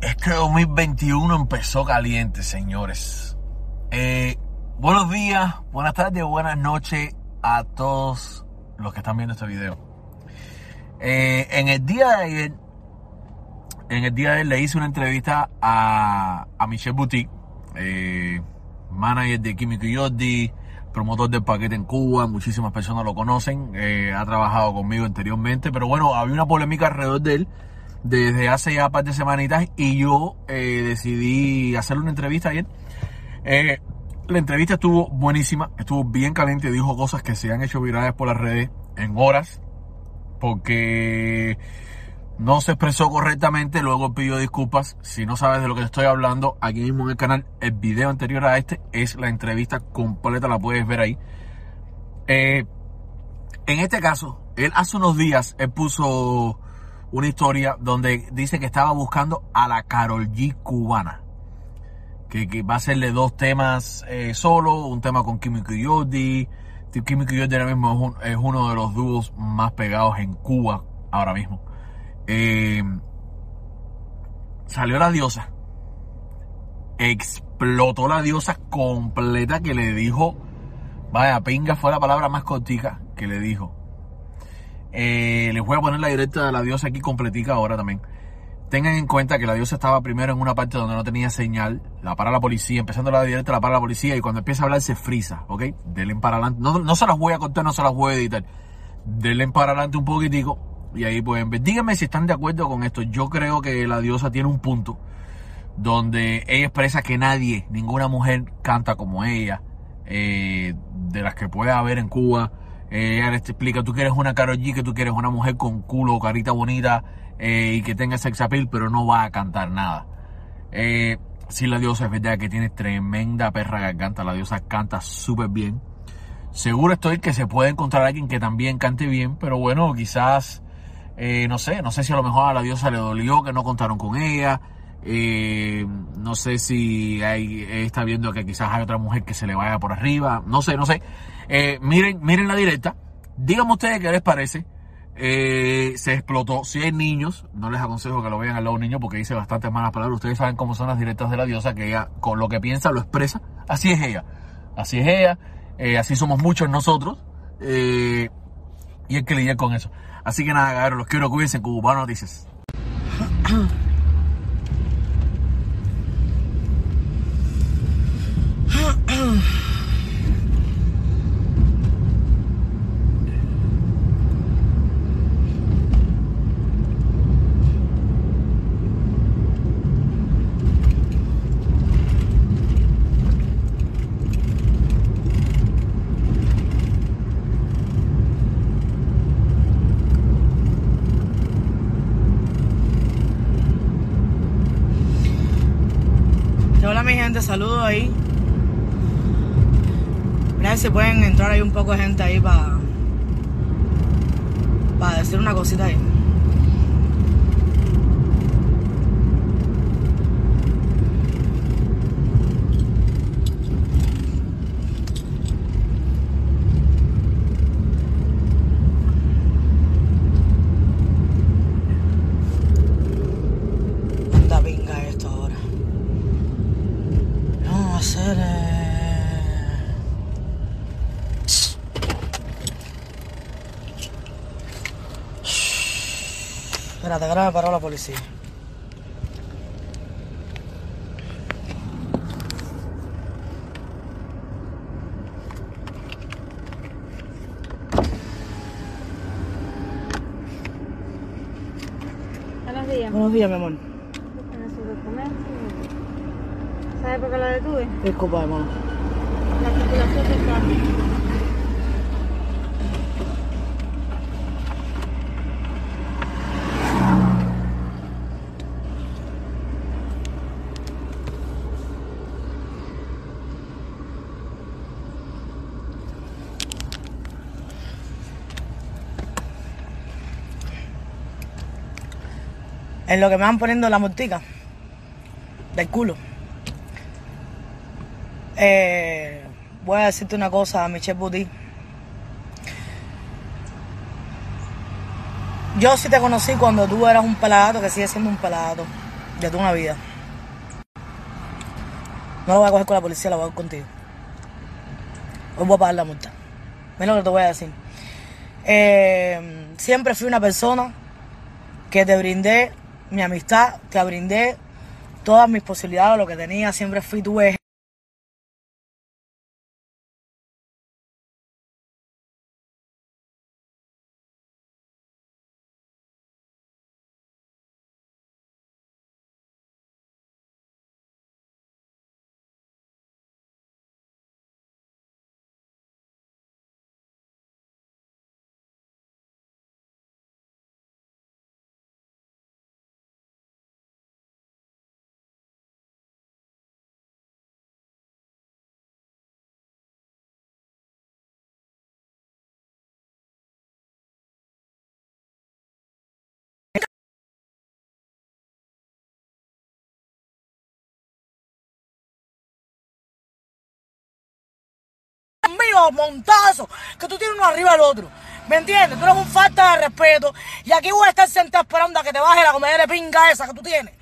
Este 2021 empezó caliente, señores. Eh, buenos días, buenas tardes, buenas noches a todos los que están viendo este video. Eh, en el día de ayer, en el día de ayer le hice una entrevista a, a Michelle Boutique, eh, manager de Químico Jordi, promotor del paquete en Cuba, muchísimas personas lo conocen, ha trabajado conmigo anteriormente, pero bueno, había una polémica alrededor de él desde hace ya un par de semanitas y yo eh, decidí hacerle una entrevista ayer. Eh, la entrevista estuvo buenísima, estuvo bien caliente, dijo cosas que se han hecho virales por las redes en horas, porque no se expresó correctamente, luego pidió disculpas. Si no sabes de lo que estoy hablando, aquí mismo en el canal, el video anterior a este es la entrevista completa, la puedes ver ahí. Eh, en este caso, él hace unos días, él puso una historia donde dice que estaba buscando a la Carol G cubana. Que, va a hacerle dos temas eh, solo, un tema con Jordi. Químico y Jordi ahora mismo es uno de los dúos más pegados en Cuba ahora mismo. Eh, salió la diosa. Explotó la diosa completa que le dijo, vaya, pinga fue la palabra más cortica que le dijo. Eh, les voy a poner la directa de la diosa aquí completica ahora también. Tengan en cuenta que la diosa estaba primero en una parte donde no tenía señal, la para la policía, empezando la directa la para la policía y cuando empieza a hablar se frisa, ¿ok? Denle para adelante, no, no se las voy a contar, no se las voy a editar. Denle para adelante un poquitico y ahí ver. Díganme si están de acuerdo con esto. Yo creo que la diosa tiene un punto donde ella expresa que nadie, ninguna mujer canta como ella, eh, de las que puede haber en Cuba. Eh, ella les explica, tú quieres una Karol G, que tú quieres una mujer con culo, carita bonita eh, y que tenga sex appeal, pero no va a cantar nada. Eh, sí, la diosa es verdad que tiene tremenda perra garganta, la diosa canta súper bien. Seguro estoy que se puede encontrar alguien que también cante bien, pero bueno, quizás, eh, no sé, no sé si a lo mejor a la diosa le dolió que no contaron con ella. Eh, no sé si hay, está viendo que quizás hay otra mujer que se le vaya por arriba. No sé, no sé. Eh, miren, miren la directa. Díganme ustedes qué les parece. Eh, se explotó. Si hay niños, no les aconsejo que lo vean al lado de un niño porque dice bastantes malas palabras. Ustedes saben cómo son las directas de la diosa, que ella con lo que piensa lo expresa. Así es ella. Así es ella. Así somos muchos nosotros. Y hay que lidiar con eso. Así que nada, cabros, los quiero cuídense en Cubano Noticias. mi gente, saludos ahí. Mira si pueden entrar ahí un poco de gente ahí para para decir una cosita ahí. Anda pinga esto ahora. Vamos a hacer. eh, Ahora me paró la policía. Buenos días. Buenos días, mi amor. En su documento. ¿Sabe por qué la detuve? Disculpa, hermano. La circulación del carro. En lo que me van poniendo la multica del culo. Eh, voy a decirte una cosa, Michelle Boutique. Yo sí te conocí cuando tú eras un pelado, que sigue siendo un pelado. de toda una vida. No lo voy a coger con la policía, lo voy a coger contigo. Hoy voy a pagar la multa. Mira lo que te voy a decir. Eh, siempre fui una persona que te brindé mi amistad, te brindé todas mis posibilidades, lo que tenía, siempre fui tu eje. Mío, montazo, que tú tienes uno arriba del otro. ¿Me entiendes? Tú eres un falta de respeto. Y aquí voy a estar sentado esperando a que te baje la comedia de pinga esa que tú tienes.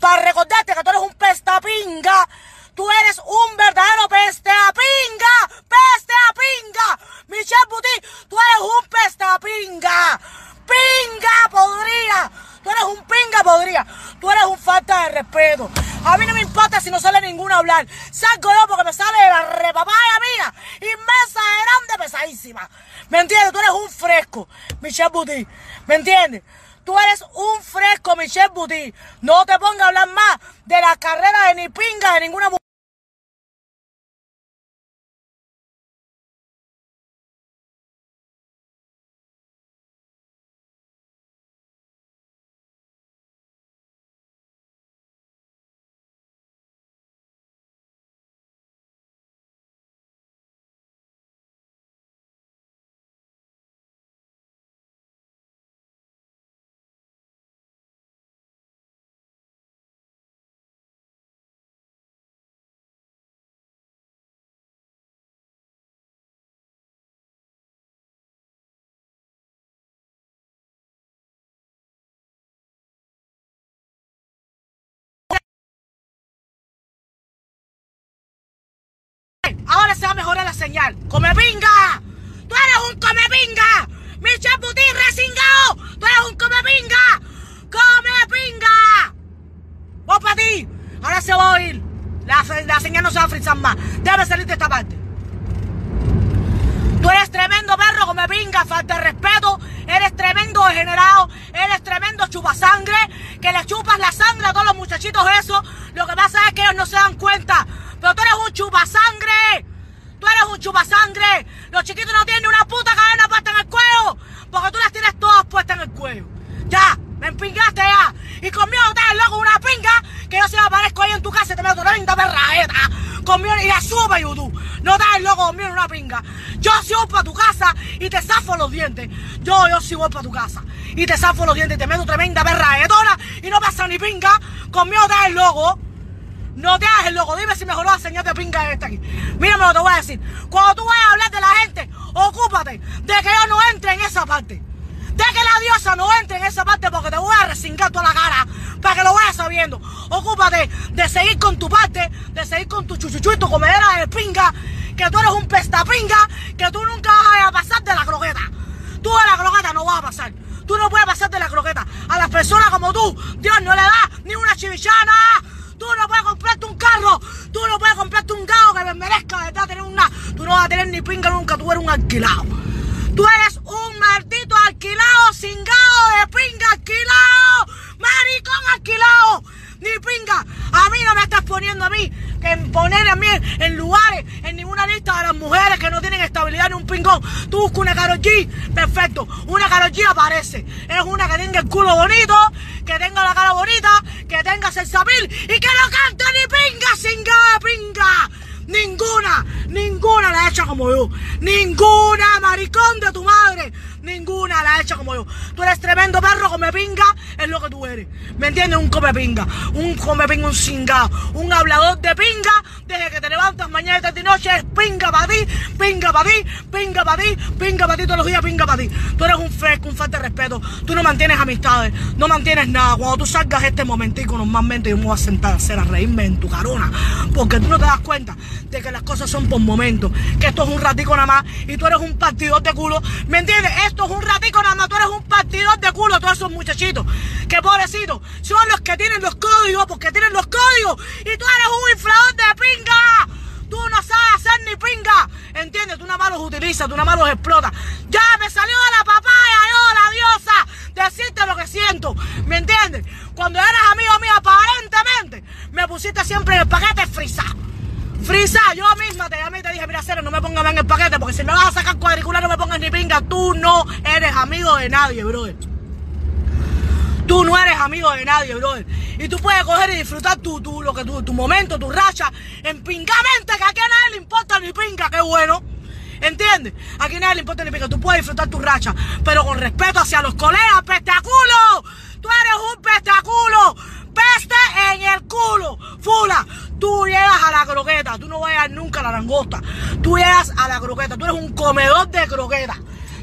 Para recordarte que tú eres un pestapinga. Tú eres un verdadero peste a pinga. Peste a pinga. Michelle Buti, tú eres un pestapinga. Pinga podría. Tú eres un pinga podría. Tú eres un falta de respeto. A mí no me importa si no sale ninguno a hablar. Salgo yo porque me sale de la repapaya mía. Inmensa, grande, pesadísima. ¿Me entiendes? Tú eres un fresco, Michelle Buti. ¿Me entiendes? Tú eres un fresco, Michelle Buti. No te pongas a hablar más de la carrera de ni pinga de ninguna mujer. Señal. ¡Come pinga! ¡Tú eres un come pinga! ¡Michelle Buti resingao! ¡Tú eres un come pinga! ¡Come pinga! ¡Vos para ti! Ahora se va a oír. La, la señal no se va a frizar más. Debe salir de esta parte. Tú eres tremendo perro, come pinga, falta de respeto. Eres tremendo degenerado. Eres tremendo chupasangre. Que le chupas la sangre a todos los muchachitos eso. Lo que pasa es que ellos no se dan cuenta. Pero tú eres un chupasangre. Tú eres un chupasangre. Los chiquitos no tienen una puta cadena puesta en el cuello. Porque tú las tienes todas puestas en el cuello. Ya, me empingaste ya. Y conmigo hagas loco una pinga. Que yo si me aparezco ahí en tu casa y te meto 30 perraeta. Conmigo y la subo a YouTube. No hagas loco conmigo una pinga. Yo sí voy para tu casa y te zafo los dientes. Yo, yo sí voy para tu casa. Y te zafo los dientes y te meto tremenda perraetona. Y no pasa ni pinga. Conmigo hagas loco. No te hagas el loco, dime si mejoró la señal de pinga esta aquí. Mírame lo que te voy a decir. Cuando tú vayas a hablar de la gente, ocúpate de que yo no entre en esa parte. De que la diosa no entre en esa parte porque te voy a resingar toda la cara para que lo vayas sabiendo. Ocúpate de seguir con tu parte, de seguir con tu chuchuchu y tu comedera de pinga, que tú eres un pestapinga, que tú nunca vas a pasar de la croqueta. Tú de la croqueta no vas a pasar. Tú no puedes pasar de la croqueta. A las personas como tú, Dios no le da ni una chivichana. Tú no puedes comprarte un carro. Tú no puedes comprarte un gato que me merezca de tener una. Tú no vas a tener ni pinga nunca. Tú eres un alquilado. Tú eres un maldito alquilado, cingado de pinga alquilado. Maricón alquilado. Ni pinga. A mí no me estás poniendo a mí que poner a mí en lugares, en ninguna lista de las mujeres que no tienen estabilidad pingón. Tú buscas una Karol G, perfecto. Una Karol G aparece. Es una que tenga el culo bonito, que tenga la cara bonita, que tenga sensapil y que no cante ni pinga, cingada de pinga. Ninguna, ninguna la hecha como yo. Ninguna, maricón de tu madre. Ninguna la ha hecho como yo. Tú eres tremendo perro, come pinga, es lo que tú eres. ¿Me entiendes? Un come pinga, un come pinga, un cingado, un hablador de pinga, desde que te levantas mañana y tarde y noche es pinga para ti, pinga para ti, pinga para ti, pinga para ti todos los días, pinga para ti. Tú eres un fresco, un falta de respeto, tú no mantienes amistades, no mantienes nada. Cuando tú salgas este momentico, normalmente yo me voy a sentar a hacer a reírme en tu carona, porque tú no te das cuenta de que las cosas son por momentos, que esto es un ratico nada más y tú eres un partidor de culo. ¿Me entiendes? Esto es un ratico nada más, tú eres un partidor de culo, todos esos muchachitos, que pobrecitos, son los que tienen los códigos, porque tienen los códigos y tú eres un inflador de pinga. Tú no sabes hacer ni pinga. ¿Entiendes? Tú nada más los utilizas, tú nada más los explotas. Ya me salió de la papaya, yo, la diosa, decirte lo que siento. ¿Me entiendes? Cuando eras amigo mío, aparentemente, me pusiste siempre en el paquete frisa. Frisa, yo misma te llamé y te dije, mira, Cero, no me pongas en el paquete, porque si me vas a sacar cuadricular, no me ni pinga. Tú no eres amigo de nadie, brother. Tú no eres amigo de nadie, brother. Y tú puedes coger y disfrutar tu, tu, lo que, tu, tu momento, tu racha, en pingamente, que aquí a nadie le importa ni pinga, qué bueno. ¿Entiendes? Aquí nadie le importa ni pinga. Tú puedes disfrutar tu racha, pero con respeto hacia los colegas, pestaculo. Tú eres un pestaculo. Peste en el culo. Fula, tú llegas a la Tú no vayas nunca a la langosta. Tú llegas a la croqueta. Tú eres un comedor de croqueta.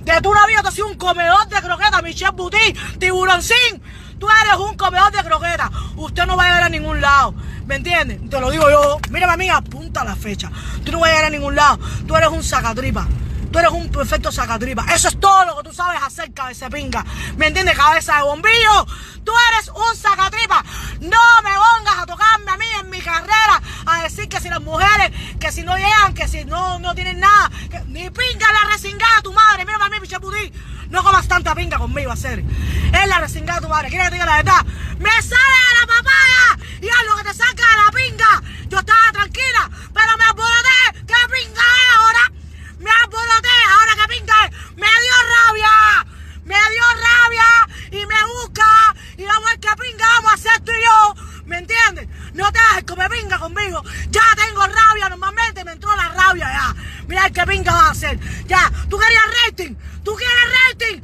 De tu vida te has sido un comedor de croqueta, Michelle Buti, tiburoncín. Tú eres un comedor de croqueta. Usted no va a llegar a ningún lado. ¿Me entiendes? Te lo digo yo. Mírame a mí, apunta la fecha. Tú no vas a llegar a ningún lado. Tú eres un sacatripa. Tú eres un perfecto sacatripa. Eso es todo lo que tú sabes hacer, cabeza pinga. ¿Me entiendes? Cabeza de bombillo. Tú eres un sacatripa. No me pongas a tocarme a mí en mi carrera a decir que si las mujeres, que si no llegan, que si no, no tienen nada, ni pinga la resingada tu madre. Mira a mí, piche. No comas tanta pinga conmigo, hacer. Es la resingada tu madre. ¿Quieres que te la verdad? Me sale de la papaya y haz lo que te saca de la pinga. Yo estaba tranquila, pero me alboroté. ¿Qué pinga es ahora? Me alboroté. Ahora que pinga es. Me dio rabia. Me dio rabia y me busca. Y vamos a ver qué pinga vamos a hacer tú y yo. ¿Me entiendes? No te hagas come pinga conmigo. Ya tengo rabia normalmente. Me entró la rabia ya. Mira qué pinga va a hacer. Ya, tú querías rating. Tú quieres rating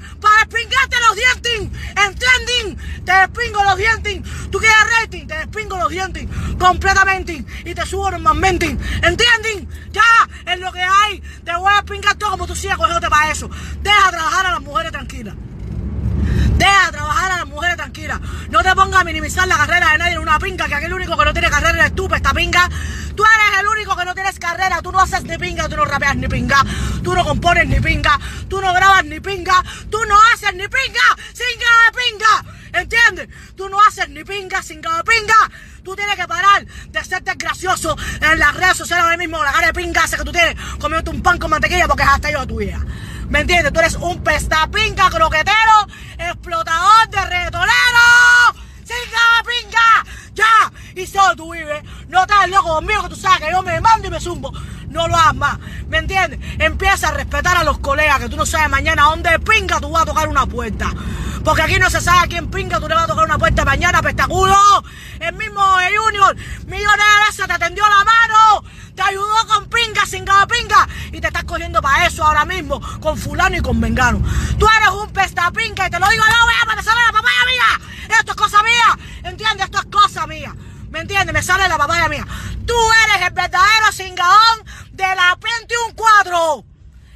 los dientes. ¿Entienden? Te despingo los dientes. Tú quieres rating. Te despingo los dientes completamente. Y te subo normalmente. ¿Entienden? Ya, es lo que hay. Te voy a despingar todo como tú sigas cogiéndote para eso. Deja trabajar a las mujeres tranquilas. Deja trabajar a las mujeres tranquilas. No te pongas a minimizar la carrera de nadie en una pinga, que aquel único que no tiene carrera eres tú, esta pinga. Tú eres el único que no tienes carrera. Tú no haces ni pinga, tú no rapeas ni pinga. Tú no compones ni pinga. Tú no grabas ni pinga. Tú no haces ni pinga sin de pinga. ¿Entiendes? Tú no haces ni pinga sin de pinga. Tú tienes que parar de serte gracioso en las redes sociales ahora mismo, la cara de pinga esa que tú tienes comiéndote un pan con mantequilla porque es hasta yo tuya. ¿Me entiendes? Tú eres un pestapinga croquetero, explotador de reggaetonero. ¡Singa pinga! ¡Ya! Y solo tú vives. No estás loco conmigo que tú sabes que yo me mando y me zumbo. No lo hagas más. ¿Me entiendes? Empieza a respetar a los colegas que tú no sabes mañana dónde pinga tú vas a tocar una puerta. Porque aquí no se sabe a quién pinga tú le vas a tocar una puerta mañana, pestaculo. El mismo Junior, millones de veces te tendió la mano. Te ayudó con pinga, sin pinga. Y te estás cogiendo para eso ahora mismo, con fulano y con vengano. Tú eres un pestapinga y te lo digo yo, voy a pasar la papaya mía. Esto es cosa mía. ¿Entiendes? Esto es cosa mía. ¿Me entiendes? Me sale la papaya mía. Tú eres el verdadero cingaón de la 21-4.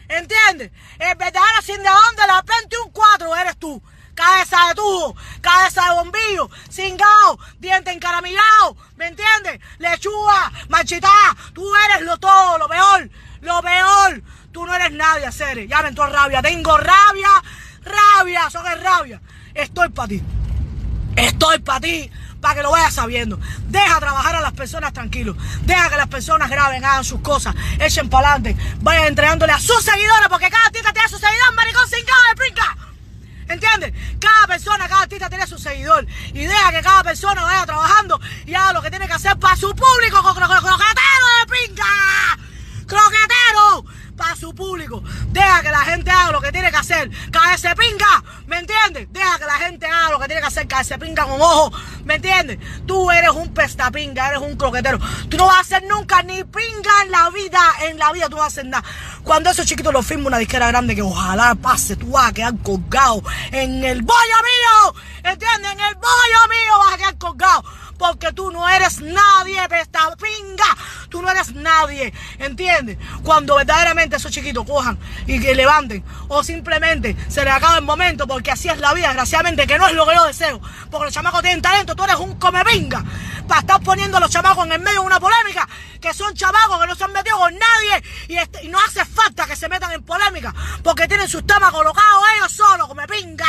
¿Entiendes? El verdadero cingaón de la 21-4 eres tú. Cabeza de tubo, cabeza de bombillo, cingao, diente encaramillado, ¿me entiendes? Lechuga, marchitada, tú eres lo todo, lo peor, lo peor. Tú no eres nadie, Cere. Ya me entró rabia. Tengo rabia, rabia, que es rabia. Estoy para ti. Estoy para ti, para que lo vayas sabiendo. Deja trabajar a las personas tranquilos. Deja que las personas graben, hagan sus cosas, echen para adelante, vayan entregándole a sus seguidores, porque cada artista tiene su seguidor, maricón cingado de pinca. ¿Entiendes? Cada persona, cada artista tiene su seguidor. Y deja que cada persona vaya trabajando y haga lo que tiene que hacer para su público, cro croquetero de pinga. Croquetero. Para su público. Deja que la gente haga lo que tiene que hacer. ese pinga, ¿me entiendes? Deja que la gente haga lo que tiene que hacer. ese pinga con ojo, ¿me entiendes? Tú eres un pestapinga, eres un croquetero. Tú no vas a hacer nunca ni pinga en la vida, en la vida tú no vas a hacer nada. Cuando esos chiquitos lo firma una disquera grande que ojalá pase, tú vas a quedar colgado en el bollo mío, ¿entiendes? En el bollo mío vas a quedar colgado porque tú no eres nadie, pesta pinga. Tú no eres nadie, ¿entiendes? Cuando verdaderamente esos chiquitos cojan y que levanten, o simplemente se les acaba el momento, porque así es la vida, desgraciadamente, que no es lo que yo deseo, porque los chamacos tienen talento, tú eres un come pinga, para estar poniendo a los chamacos en el medio de una polémica, que son chamacos que no se han metido con nadie, y, este, no hace falta que se metan en polémica, porque tienen sus temas colocados ellos solos, come pinga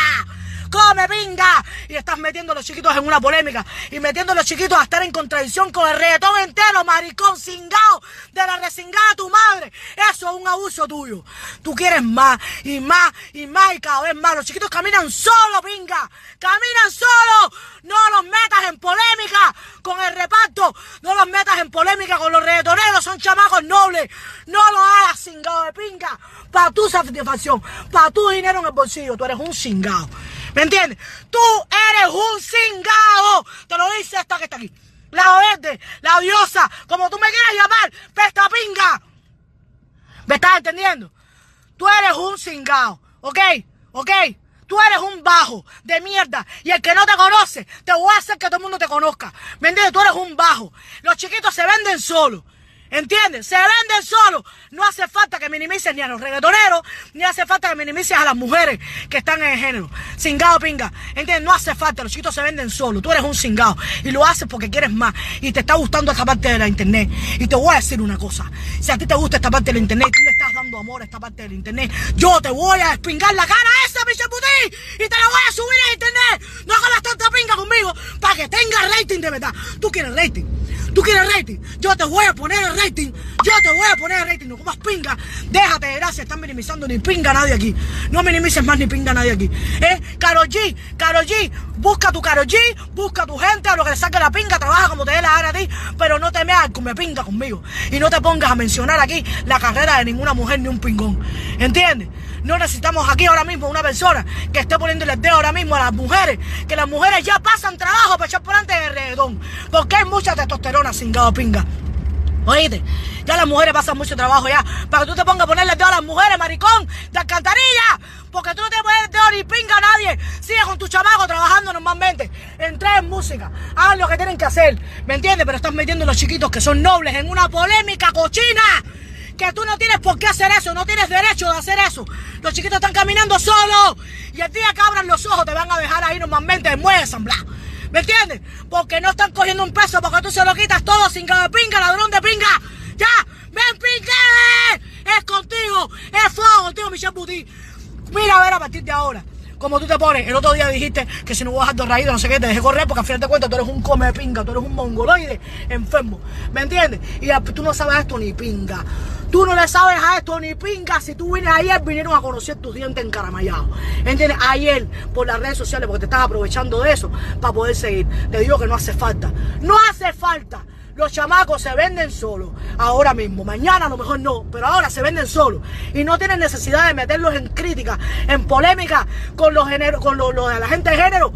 come pinga. Y estás metiendo a los chiquitos en una polémica y metiendo a los chiquitos a estar en contradicción con el reggaetón entero, maricón cingado, de la resingada tu madre. Eso es un abuso tuyo. Tú quieres más y más y más y cada vez más. Los chiquitos caminan solo, pinga. Caminan solo. No los metas en polémica con el reparto. No los metas en polémica con los reggaetoneros. Son chamacos nobles. No lo hagas cingado de pinga. Para tu satisfacción. Para tu dinero en el bolsillo. Tú eres un cingado. ¿Me entiendes? Tú eres un cingado. Te lo dice esta que está aquí. La verde, la diosa, como tú me quieras llamar, pesta pinga. ¿Me estás entendiendo? Tú eres un cingado, ¿ok? ¿Ok? Tú eres un bajo de mierda. Y el que no te conoce, te voy a hacer que todo el mundo te conozca. ¿Me entiendes? Tú eres un bajo. Los chiquitos se venden solos. ¿Entiendes? Se venden solos. No hace falta que minimices ni a los reggaetoneros, ni hace falta que minimices a las mujeres que están en el género. Cingado pinga. ¿Entiendes? No hace falta. Los chiquitos se venden solos. Tú eres un cingado. Y lo haces porque quieres más. Y te está gustando esta parte de la internet. Y te voy a decir una cosa. Si a ti te gusta esta parte de la internet tú le estás dando amor a esta parte de la internet, yo te voy a espingar la cara a esa, bicha putí. Y te la voy a subir a internet. No hagas tanta pinga conmigo para que tenga rating de verdad. Tú quieres rating. Tú quieres rating. Yo te voy a poner el rating. Yo te voy a poner el rating. No comas pinga. Déjate de gracia. Están minimizando ni pinga nadie aquí. No minimices más ni pinga nadie aquí. ¿Eh? Karol G. Karol G. Busca tu Karol G. Busca tu gente. A lo que le saque la pinga. Trabaja como te dé la gana a ti. Pero no te me hagas me pinga conmigo. Y no te pongas a mencionar aquí la carrera de ninguna mujer ni un pingón. ¿Entiendes? No necesitamos aquí ahora mismo una persona que esté poniéndole el dedo ahora mismo a las mujeres. Que las mujeres ya pasan trabajo para echar por delante de redón. Porque hay mucha testosterona cingado pinga. Oíste, ya las mujeres pasan mucho trabajo ya. Para que tú te pongas a ponerle el a las mujeres, maricón, de alcantarilla. Porque tú no te pones el dedo ni pinga a nadie. Sigue con tu chamaco trabajando normalmente. Entra en música. Hagan lo que tienen que hacer. ¿Me entiendes? Pero estás metiendo a los chiquitos que son nobles en una polémica cochina que tú no tienes por qué hacer eso, no tienes derecho de hacer eso. Los chiquitos están caminando solos y el día que abran los ojos te van a dejar ahí normalmente en ensamblado. ¿Me entiendes? Porque no están cogiendo un peso porque tú se lo quitas todo sin que de pinga, ladrón de pinga. ¡Ya! ¡Ven, pingue! Es contigo, es fuego contigo, Michelle Bouti. Mira a ver a partir de ahora como tú te pones. El otro día dijiste que si no vas a raído, no sé qué, te dejé correr porque al final de cuentas tú eres un come pinga, tú eres un mongoloide enfermo. ¿Me entiendes? Y tú no sabes esto ni pinga. Tú no le sabes a esto ni pinga. Si tú vienes ayer, vinieron a conocer tus dientes encaramallados. ¿Entiendes? Ayer, por las redes sociales, porque te estás aprovechando de eso para poder seguir. Te digo que no hace falta. No hace falta. Los chamacos se venden solos. Ahora mismo. Mañana a lo mejor no. Pero ahora se venden solos. Y no tienen necesidad de meterlos en crítica, en polémica con los, con los, de la gente de género.